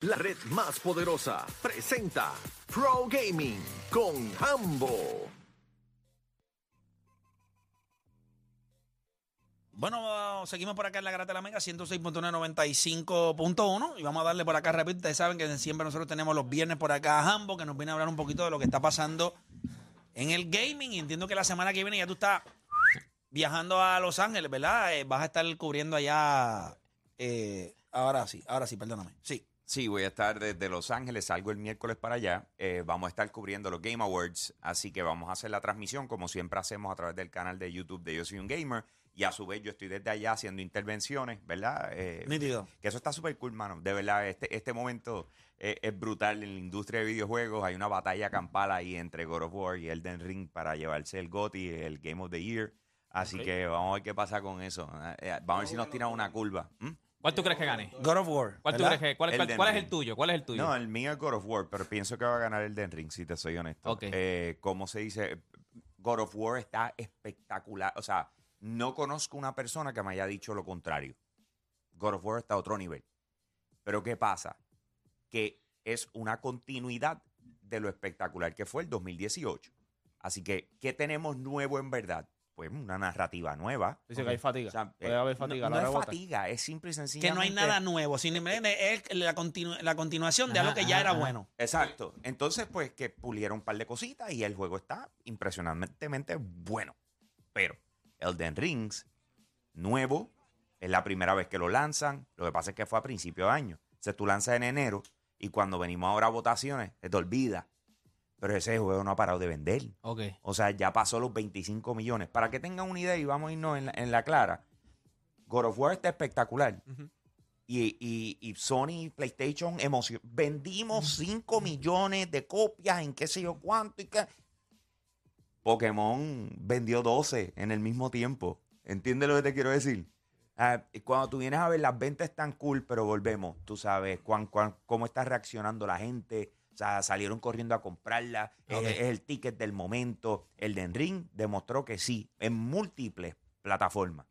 La red más poderosa presenta Pro Gaming con Hambo. Bueno, seguimos por acá en la Grata de la Mega, 106.995.1 y vamos a darle por acá rápido. Ustedes saben que siempre nosotros tenemos los viernes por acá a Hambo, que nos viene a hablar un poquito de lo que está pasando en el gaming. Y entiendo que la semana que viene ya tú estás viajando a Los Ángeles, ¿verdad? Eh, vas a estar cubriendo allá. eh, ahora sí, ahora sí, perdóname. Sí. Sí, voy a estar desde Los Ángeles, salgo el miércoles para allá. Eh, vamos a estar cubriendo los Game Awards, así que vamos a hacer la transmisión como siempre hacemos a través del canal de YouTube de Yo Soy un Gamer. Y a su vez yo estoy desde allá haciendo intervenciones, ¿verdad? Eh, que eso está súper cool, mano. De verdad, este, este momento eh, es brutal en la industria de videojuegos. Hay una batalla campal ahí entre God of War y Elden Ring para llevarse el GOTY, el Game of the Year. Así que vamos a ver qué pasa con eso. Eh, vamos a ver si nos tiran una curva. ¿Mm? ¿Cuál tú crees que gane? God of War. ¿Cuál, tú ¿verdad? crees que, cuál, cuál- Elden cuál es el tuyo? ¿Cuál es el tuyo? No, el mío es God of War, pero pienso que va a ganar el Den Ring, si te soy honesto. Ok. Eh, ¿Cómo se dice? God of War está espectacular. O sea, no conozco una persona que me haya dicho lo contrario. God of War está a otro nivel. Pero ¿qué pasa? Que es una continuidad de lo espectacular que fue el 2018. Así que, ¿qué tenemos nuevo en verdad? Pues una narrativa nueva. Dice que hay fatiga. O sea, Puede eh, haber fatiga. No, la no es fatiga, es simple y Que sencillamente. no hay nada nuevo, simplemente es la, continu- la continuación de algo que ya era bueno. Exacto. Entonces, pues que pulieron un par de cositas y el juego está impresionantemente bueno. Pero Elden Rings, nuevo, es la primera vez que lo lanzan. Lo que pasa es que fue a principio de año. O sea, tú lanzas en enero y cuando venimos ahora a votaciones, se te olvida. Pero ese juego no ha parado de vender. O sea, ya pasó los 25 millones. Para que tengan una idea y vamos a irnos en la, en la clara, God of War está espectacular. Y, y, y Sony y PlayStation emocio- Vendimos 5 millones de copias en qué sé yo cuánto y qué. Pokémon vendió 12 en el mismo tiempo. ¿Entiendes lo que te quiero decir? Ah, cuando tú vienes a ver las ventas están cool, pero volvemos, tú sabes cuán, cuán- cómo está reaccionando la gente. Sea, salieron corriendo a comprarla. Es- Ok. Es, el ticket del momento. El de Ring demostró que sí, en múltiples plataformas.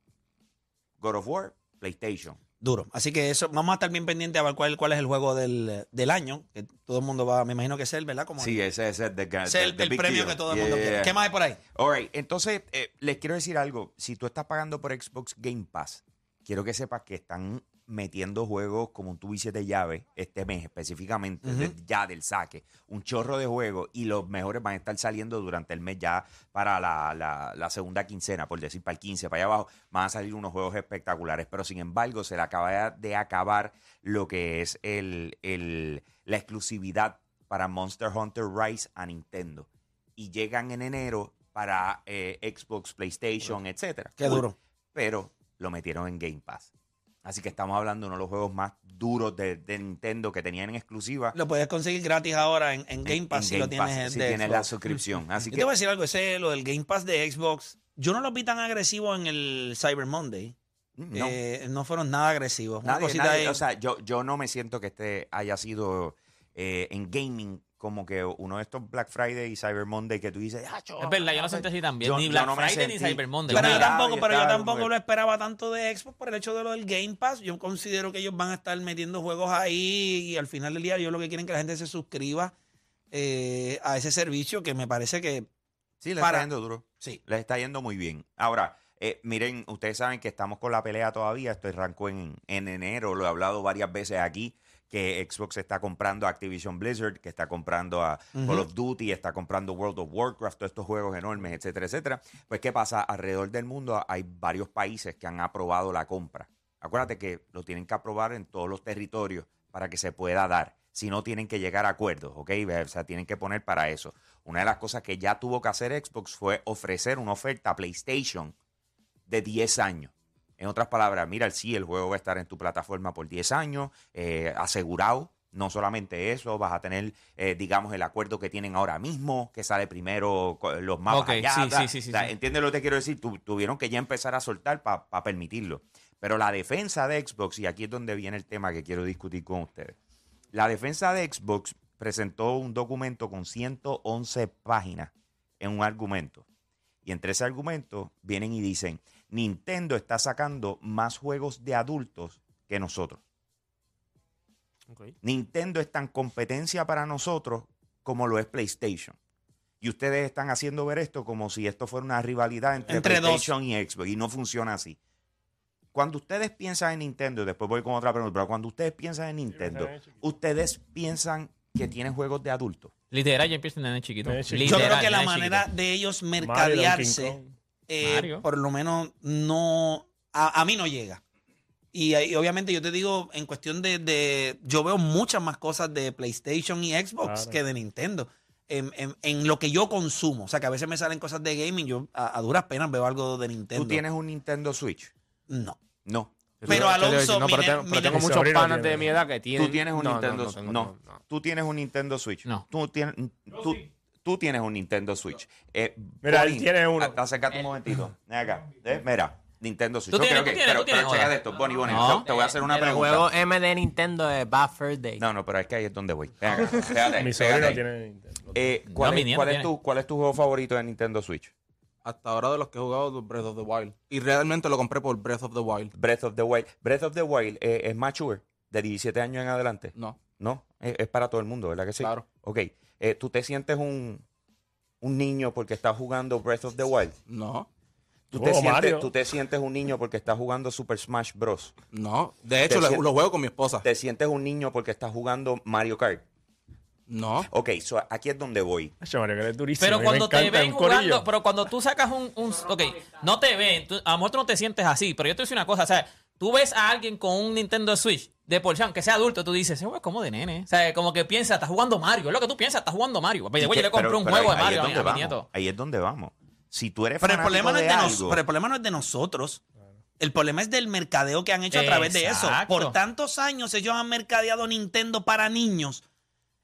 God of War, PlayStation. Duro. Así que eso, vamos a estar bien pendientes a ver cuál, cuál es el juego del, del año. Que todo el mundo va, me imagino que es el, ¿verdad? Como Sí, ese, ese es the, el, the el premio deal. que todo el Yeah, mundo quiere. yeah. ¿Qué más hay por ahí? All right, entonces eh, les quiero decir algo. Si tú estás pagando por Xbox Game Pass, quiero que sepas que están metiendo juegos como tú dices de llave este mes específicamente, de- ya del saque. Un chorro de juegos y los mejores van a estar saliendo durante el mes ya para la, la- la segunda quincena, por decir para el 15, para allá abajo, van a salir unos juegos espectaculares. Pero sin embargo, se le acaba de acabar lo que es el, el- la exclusividad para Monster Hunter Rise a Nintendo. Y llegan en enero para eh, Xbox, PlayStation, etcétera. Qué duro. Pero lo metieron en Game Pass. Así que estamos hablando de uno de los juegos más duros de, de Nintendo que tenían en exclusiva. Lo puedes conseguir gratis ahora en, en Game Pass en si lo tienes Pass, si tienes la suscripción. Así Yo te que voy a decir algo, ese lo del Game Pass de Xbox, yo no lo vi tan agresivo en el Cyber Monday. no, Eh, no fueron nada agresivos. Nadie, cosita nadie- o sea, yo, yo no me siento que este haya sido eh, en gaming como que uno de estos Black Friday y Cyber Monday que tú dices, "Ah, cho, Es verdad, yo no sentí así también. yo- ni Black no Friday ni Cyber Monday. pero yo tampoco, pero yo tampoco lo esperaba tanto de Xbox por el hecho de lo del Game Pass. Yo considero que ellos van a estar metiendo juegos ahí y al final del día yo lo que quieren es que la gente se suscriba eh, a ese servicio que me parece que Sí, le para- está yendo duro. sí. Les está yendo muy bien. Ahora, eh, miren, ustedes saben que estamos con la pelea todavía. Esto arrancó en, en enero, lo he hablado varias veces aquí, que Xbox está comprando a Activision Blizzard, que está comprando a Call of Duty, está comprando World of Warcraft, todos estos juegos enormes, etcétera, etcétera. Pues, ¿qué pasa? Alrededor del mundo hay varios países que han aprobado la compra. Acuérdate que lo tienen que aprobar en todos los territorios para que se pueda dar. Si no, tienen que llegar a acuerdos, ¿ok? O sea, tienen que poner para eso. Una de las cosas que ya tuvo que hacer Xbox fue ofrecer una oferta a PlayStation de 10 años. En otras palabras, mira, sí, el juego va a estar en tu plataforma por 10 años, eh, asegurado. No solamente eso, vas a tener, eh, digamos, el acuerdo que tienen ahora mismo, que sale primero los mapas Ok, allá, sí, sí, sí, sí, O sea, sí. ¿Entiendes lo que te quiero decir? Tu- tuvieron que ya empezar a soltar para permitirlo. Pero la defensa de Xbox, y aquí es donde viene el tema que quiero discutir con ustedes. La defensa de Xbox presentó un documento con 111 páginas en un argumento. Y entre ese argumento vienen y dicen, Nintendo está sacando más juegos de adultos que nosotros. Nintendo es tan competencia para nosotros como lo es PlayStation. Y ustedes están haciendo ver esto como si esto fuera una rivalidad entre, Entre dos. PlayStation y Xbox. Y no funciona así. Cuando ustedes piensan en Nintendo, y después voy con otra pregunta, pero cuando ustedes piensan en Nintendo, ustedes piensan que tiene juegos de adultos. Literal, ya empieza en chiquito. Chiquito. Yo creo que la manera chiquito. de ellos mercadearse. Eh, Mario. por lo menos no, a, a mí no llega. Y, obviamente yo te digo, en cuestión de, de- yo veo muchas más cosas de PlayStation y Xbox Claro. que de Nintendo. En, en- en lo que yo consumo. O sea, que a veces me salen cosas de gaming, yo a, a duras penas veo algo de Nintendo. ¿Tú tienes un Nintendo Switch? No. No. Pero Alonso, no, pero tengo, pero muchos panas de mi edad que tienen. Tú tienes un no, Nintendo no, Switch. no, No, tengo- no. Tú tienes un Nintendo Switch. No. Tú tienes, tú, tú tienes un Nintendo Switch. Eh, Mira, él Bonnie, tiene uno. a- Acércate un momentito. Ven acá. Eh, Mira, Nintendo Switch. Tú Ok, tienes, ok, tú tienes, pero, tú tienes, pero checa joda. de esto, Bonnie, Bonnie. No. te, te voy a hacer una el pregunta. juego M de Nintendo es Bad Fur Day. No, no, pero es que ahí es donde voy. Ven acá. Pégate, Mi pégate sobrino ahí. tiene Nintendo. Eh, ¿cuál, No, mi es, nieto cuál es tiene. tu, ¿Cuál es tu juego favorito de Nintendo Switch? Hasta ahora de los que he jugado, Breath of the Wild. Y realmente lo compré por Breath of the Wild. Breath of the Wild. Breath of the Wild eh, es mature, de 17 años en adelante. No. No, es, es para todo el mundo, ¿verdad que sí? Claro. Ok. Eh, ¿Tú te sientes un, un niño porque estás jugando Breath of the Wild? No. ¿Tú te, Oh, sientes, tú te sientes un niño porque estás jugando Super Smash Bros. No. De hecho, lo, juego con mi esposa. ¿Te sientes un niño porque estás jugando Mario Kart? No. Ok, so aquí es donde voy. Ay, Mario, que eres durísimo. Pero cuando te ven jugando, pero cuando tú sacas un, un- ok, no te ven, tú- a lo mejor tú no te sientes así, pero yo te voy a decir una cosa, o sea, tú ves a alguien con un Nintendo Switch de por sí, aunque sea adulto, tú dices, ese juego es como de nene, o sea, como que piensa, está jugando Mario, es lo que tú piensas, está jugando Mario. Way, yo le compré Pero- un pero juego ahí- de ahí Mario es a mi, a nieto. Ahí es donde vamos. Si tú eres Pero el, problema no es de de nos- algo, pero el problema no es de nosotros. El problema es del mercadeo que han hecho a través de eso. Por tantos años ellos han mercadeado Nintendo para niños.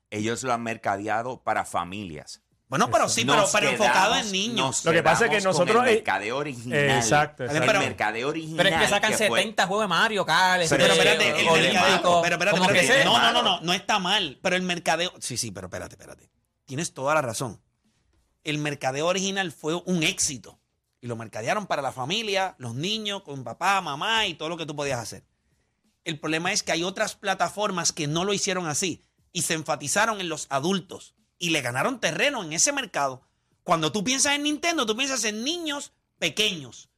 ellos lo han mercadeado para familias. Bueno, pero sí, pero, pero enfocado en niños. Lo que pasa es que nosotros, El mercadeo original. exacto, El exacto. Pero- mercadeo original. Pero es que sacan fue- 70 juegos de Mario, Kart, Pero- Pero espérate, el mercadeo. Pero espérate, que espérate. No, no, no, no, no está mal. Pero el mercadeo. Sí, sí, pero espérate, espérate. Tienes toda la razón. El mercadeo original fue un éxito. Y lo mercadearon para la familia, los niños, con papá, mamá y todo lo que tú podías hacer. El problema es que hay otras plataformas que no lo hicieron así y se enfatizaron en los adultos y le ganaron terreno en ese mercado. Cuando tú piensas en Nintendo, tú piensas en niños pequeños.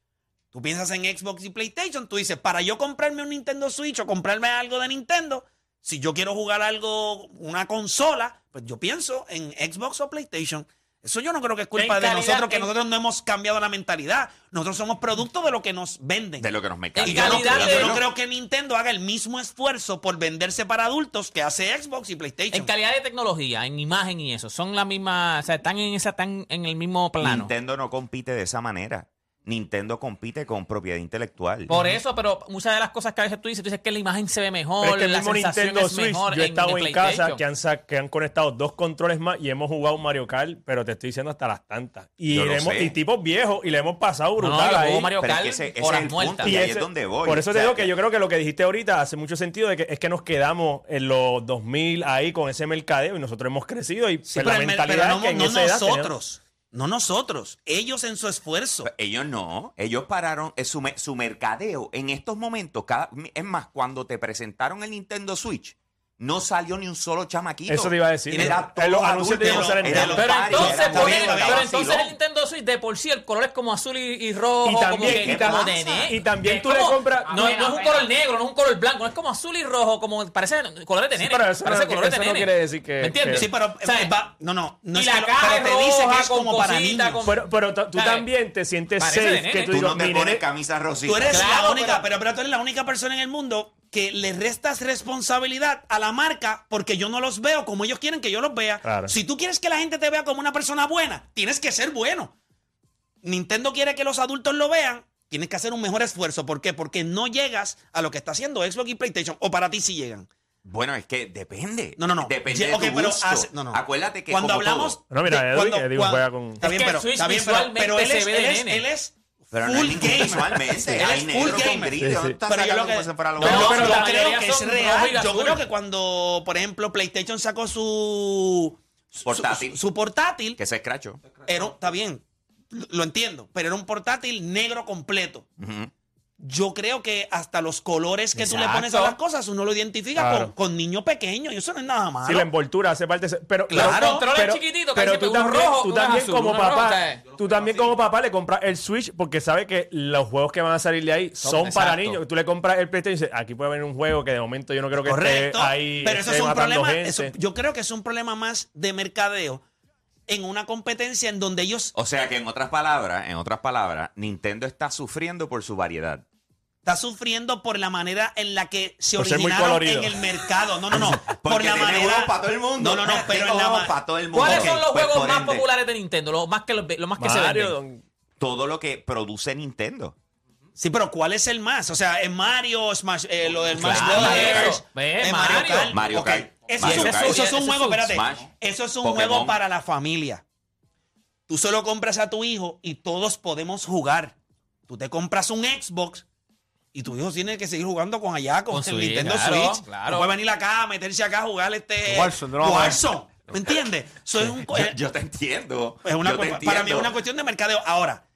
Tú piensas en Xbox y PlayStation, tú dices, para yo comprarme un Nintendo Switch o comprarme algo de Nintendo, si yo quiero jugar algo, una consola, pues yo pienso en Xbox o PlayStation. Eso yo no creo que es culpa de nosotros, que en- nosotros no hemos cambiado la mentalidad. Nosotros somos producto de lo que nos venden. De lo que nos Y yo, no, creo- de- yo no creo que Nintendo haga el mismo esfuerzo por venderse para adultos que hace Xbox y PlayStation. En calidad de tecnología, en imagen y eso, son la misma, o sea, están en esa, están en el mismo plano. Nintendo no compite de esa manera. Nintendo compite con propiedad intelectual. Por eso, pero muchas de las cosas que a veces tú dices, tú dices que la imagen se ve mejor, Pero es que el la mismo sensación Nintendo es Switch, mejor yo he en estado en casa que han, que han conectado dos controles más y hemos jugado Mario Kart, pero te estoy diciendo hasta las tantas. Y, le hemos- y tipos viejos y le hemos pasado No, no, brutal yo ahí. Mario Pero es Kart que ese- ese horas es el punto, muertas. y ahí es donde voy. Por eso O te digo que yo creo que lo que dijiste ahorita hace mucho sentido de que es que nos quedamos en los 2000 ahí con ese mercadeo y nosotros hemos crecido y Sí, pues, pero, la mentalidad pero no, que en no esa edad nosotros. No nosotros. Ellos en su esfuerzo. Ellos no, ellos pararon eh, su, su mercadeo en estos momentos. Cada, es más, cuando te presentaron el Nintendo Switch, no salió ni un solo chamaquito. Eso te iba a decir. Era En los todo anuncios adulto, de era. Pero entonces, era pero entonces el Nintendo Switch de por sí el color es como azul y, y rojo, Y como también- que y como y también tú le como- compras- No, no es un color negro, no es un color blanco, no es como azul y rojo, como parece colores de Sí, nene. pero eso, parece no, colores eso de no quiere decir que... ¿Me entiendes? que- Sí, pero O sea, eh, va- no, no, no y es la pero es te dice que es como para niños. Pero, pero tú también te sientes safe que tú no te mi pones camisa rosita. Tú eres la única, pero- pero, pero tú eres la única persona en el mundo que le restas responsabilidad a la marca porque yo no los veo como ellos quieren que yo los vea. Claro. Si tú quieres que la gente te vea como una persona buena, tienes que ser bueno. Nintendo quiere que los adultos lo vean, tienes que hacer un mejor esfuerzo. ¿Por qué? Porque no llegas a lo que está haciendo Xbox y PlayStation, o para ti sí llegan. Bueno, es que depende. No, no, no. Depende de tu pero gusto. hace- no, no. Acuérdate que cuando como hablamos. todo, No, mira, Edwin, juega con- Está bien, pero, el Switch está bien, pero, visualmente pero él, se es, ve de él, es, nene. él es pero no es full gamer. visualmente. Él Hay es negro full con gris. Sí, ¿dónde sí. estás Pero yo lo que, no, yo pero la creo que es real. Yo azul. creo que cuando, por ejemplo, PlayStation sacó su Portátil. su, su portátil, Que se escracho. era, está bien, lo lo entiendo, pero era un portátil negro completo. Ujú. Yo creo que hasta los colores que tú le pones a Exacto. las cosas uno lo identifica Claro. con, con niño pequeño y eso no es nada malo. Si la envoltura hace parte de ese- pero Claro. pero- pero- chiquitito, que pero tú también, rojo, tú también azul, como rojo, papá, sea, tú también como papá le compras el Switch porque sabe que los juegos que van a salir de ahí son, para exacto. niños. Tú le compras el PlayStation y dices, aquí puede haber un juego que de momento yo no creo que Correcto. esté ahí pero eso esté es un problema. eso- yo creo que es un problema más de mercadeo en una competencia en donde ellos O sea que en otras palabras, en otras palabras, Nintendo está sufriendo por su variedad. está sufriendo por la manera en la que se Por ser muy originaron colorido. en el mercado. No, no, no. por Porque la tiene manera. juegos para todo el mundo. No, no, no. Pero en la ma- para todo el mundo. ¿Cuáles Ok, son los pues, juegos por más ende, populares de Nintendo? Los más que, los, los más que se Mario, venden. don- Todo lo que produce Nintendo. Sí, pero ¿cuál es el más? O sea, en Mario, Smash, eh, lo del Smash Claro, Brothers, Mario. Kart. Mario Kart. Eso, Mario es, un- Kart. eso es un juego, es espérate. Smash. Eso es un Pokémon. juego para la familia. Tú solo compras a tu hijo y todos podemos jugar. Tú te compras un Xbox y tu hijo tiene que seguir jugando con allá, con, Con el Switch, Nintendo claro, Switch. claro. No puede venir acá, meterse acá a jugar este Warzone, no, Warzone. ¿Me entiendes? Eso es un, Yo, yo te entiendo. es una Yo te cu- para mí es entiendo. una cuestión de mercadeo. Ahora,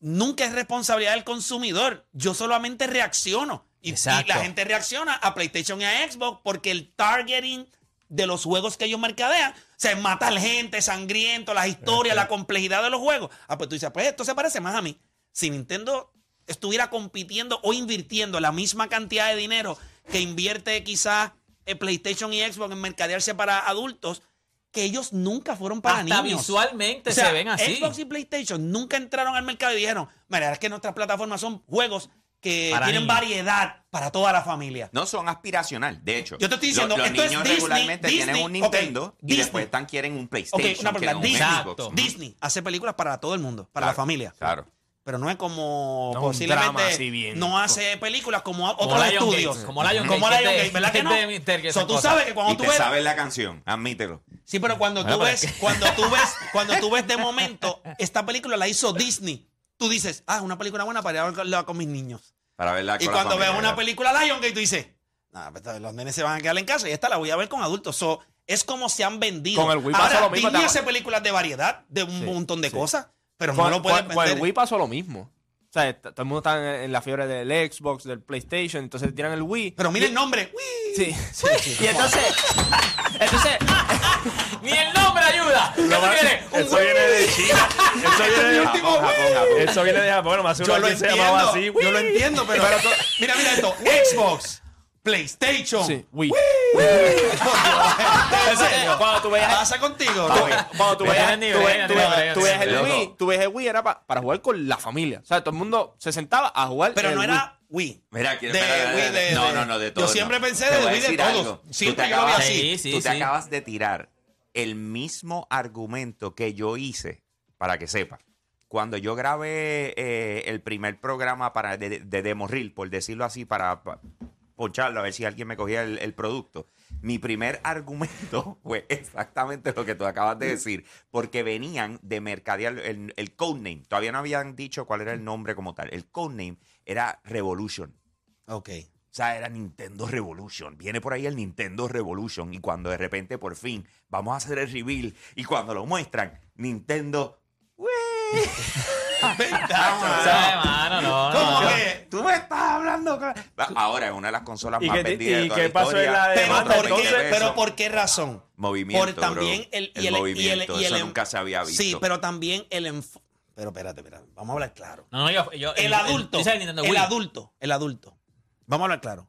nunca es responsabilidad del consumidor. Yo solamente reacciono. Y, la gente reacciona a PlayStation y a Xbox porque el targeting de los juegos que ellos mercadean, se mata a la gente, sangriento, las historias, la complejidad de los juegos. Ah, pues tú dices, pues esto se parece más a mí. Si Nintendo estuviera compitiendo o invirtiendo la misma cantidad de dinero que invierte quizás PlayStation y Xbox en mercadearse para adultos, que ellos nunca fueron para Hasta niños. visualmente O sea, se ven así. Xbox y PlayStation nunca entraron al mercado y dijeron, mira, es que nuestras plataformas son juegos que Para tienen niños. variedad para toda la familia. No son aspiracional, de hecho. Yo te estoy diciendo, los, los esto es niños Disney, regularmente tienen un Nintendo y Disney. después están quieren un PlayStation. una pregunta. quieren un Disney. Xbox. Disney hace películas para todo el mundo, para Claro, la familia. Claro. Pero no es como No, posiblemente drama bien. no hace películas como Como otros estudios. Gates, como Lion como Lion Gates, es ¿verdad que no? So, tú sabes que cuando Y tú te ves sabes la canción, admítelo. Sí, pero cuando tú pero ves, cuando tú ves, cuando tú ves de momento, esta película la hizo Disney. Tú dices, ah, es una película buena para verla con mis niños. Para verla Y con la cuando ves familia, una ¿verdad? película Lion Gate, tú dices, nah, pues, los nenes se van a quedar en casa y esta la voy a ver con adultos. So, es como se han vendido. Con el Wii Ahora, lo mismo, Disney hace películas de variedad, de un Sí, montón de sí. cosas, pero Con, no lo pueden con- con vender. el Wii pasó lo mismo. O sea, todo el mundo está en, en la fiebre del Xbox, del PlayStation, entonces tiran el Wii. Pero mira el nombre. Wii. Sí, sí, sí. Y entonces, entonces, Ni el nombre ayuda. ¿Qué tú quieres? Un Eso viene de China. Eso viene de Japón, Japón, Japón. Eso viene de Japón. Bueno, más Yo uno lo que se entiendo. llamaba así. yo lo entiendo, pero, mira, mira esto. Xbox, PlayStation. sí, Wii. ¿En serio? Cuando tú veías, Pasa contigo. cuando tú veías, tiene tú nivel, ves- tú nivel, el nivel. Wii, tú ves el Wii era pa- para jugar con la familia. O sea, todo el mundo se sentaba a jugar Pero el no Wii. era Wii. Mira, quiero- De espera, Wii, espera, de- no, de- no, no, de yo todo. siempre no. pensé Te de voy a Wii de decir todos. algo. Siempre Tú te yo lo vi acabas- así. Sí, sí, Tú te sí. acabas de tirar el mismo argumento que yo hice, para que sepas. Cuando yo grabé eh, el primer programa para de, de Demo Reel, por decirlo así, para, pa- poncharlo, a ver si alguien me cogía el, el producto. Mi primer argumento fue exactamente lo que tú acabas de decir, porque venían de mercadear el, el codename. Todavía no habían dicho cuál era el nombre como tal. El codename era Revolution. Ok. O sea, era Nintendo Revolution. Viene por ahí el Nintendo Revolution. Y cuando de repente, por fin, vamos a hacer el reveal. Y cuando lo muestran, Nintendo. ¿Cómo que? Tú me estás hablando. Ahora es una de las consolas ¿Y más vendidas. de y qué la pasó en la Pero demanda, ¿por, qué, entonces? pero ¿por qué razón? Movimiento. Por también el, y el, el, y movimiento. el, y el eso nunca se había visto. Sí, pero también el enfo- Pero espérate, espérate. Vamos a hablar claro. No, no, yo, yo- El adulto. el adulto. El adulto. Vamos a hablar claro.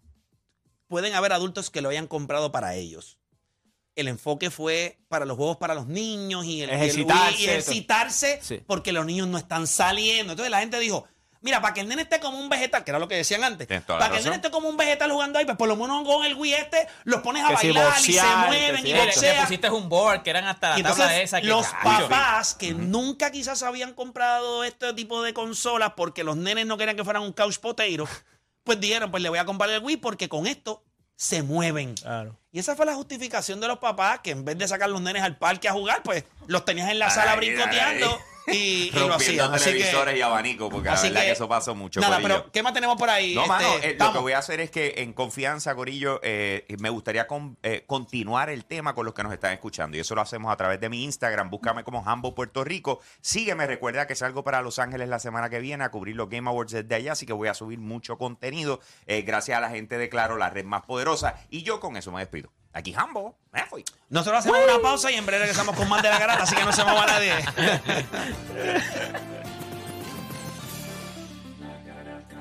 Pueden haber adultos que lo hayan comprado para ellos. El enfoque fue para los juegos para los niños y el, y el Ejercitarse, Wii, y ejercitarse Sí. porque los niños no están saliendo. Entonces la gente dijo, mira, para que el nene esté como un vegetal, que era lo que decían antes, para que el nene esté como un vegetal jugando ahí, pues por lo menos con el Wii este los pones a Que si bailar y se mueven y boxean. le pusiste un board que eran hasta la Y tabla entonces esa. Que, los Cacho. papás que nunca quizás habían comprado este tipo de consolas porque los nenes no querían que fueran un couch potato, pues dijeron, pues le voy a comprar el Wii porque con esto se mueven. Claro. Y esa fue la justificación de los papás que en vez de sacar los nenes al parque a jugar, pues los tenías en la Ay, sala ay. Y, y lo Rompiendo hacían. Así televisores que, y abanicos, porque la verdad que, que- eso pasó mucho. nada, corillo. pero ¿qué más tenemos por ahí? No, Este, mano, eh, lo que voy a hacer es que en confianza, Corillo, eh, me gustaría con- eh, continuar el tema con los que nos están escuchando. Y eso lo hacemos a través de mi Instagram. Búscame como Hambo Puerto Rico. Sígueme, recuerda que salgo para Los Ángeles la semana que viene a cubrir los Game Awards desde allá, así que voy a subir mucho contenido. eh, gracias a la gente de Claro, la red más poderosa. Y yo con eso me despido. Aquí Hambo, me fui. Nosotros hacemos una pausa y en breve regresamos con más de la garata, así que no se mueva nadie.